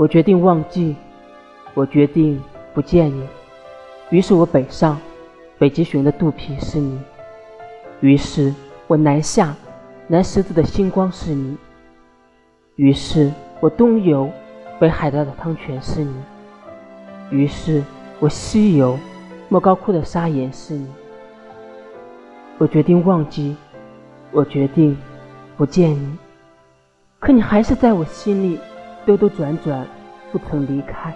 我决定忘记，我决定不见你。于是我北上，北极熊的肚皮是你；于是我南下，南十字的星光是你；于是我东游，北海道的汤泉是你；于是我西游，莫高窟的砂岩是你。我决定忘记，我决定不见你，可你还是在我心里兜兜转转，不曾离开。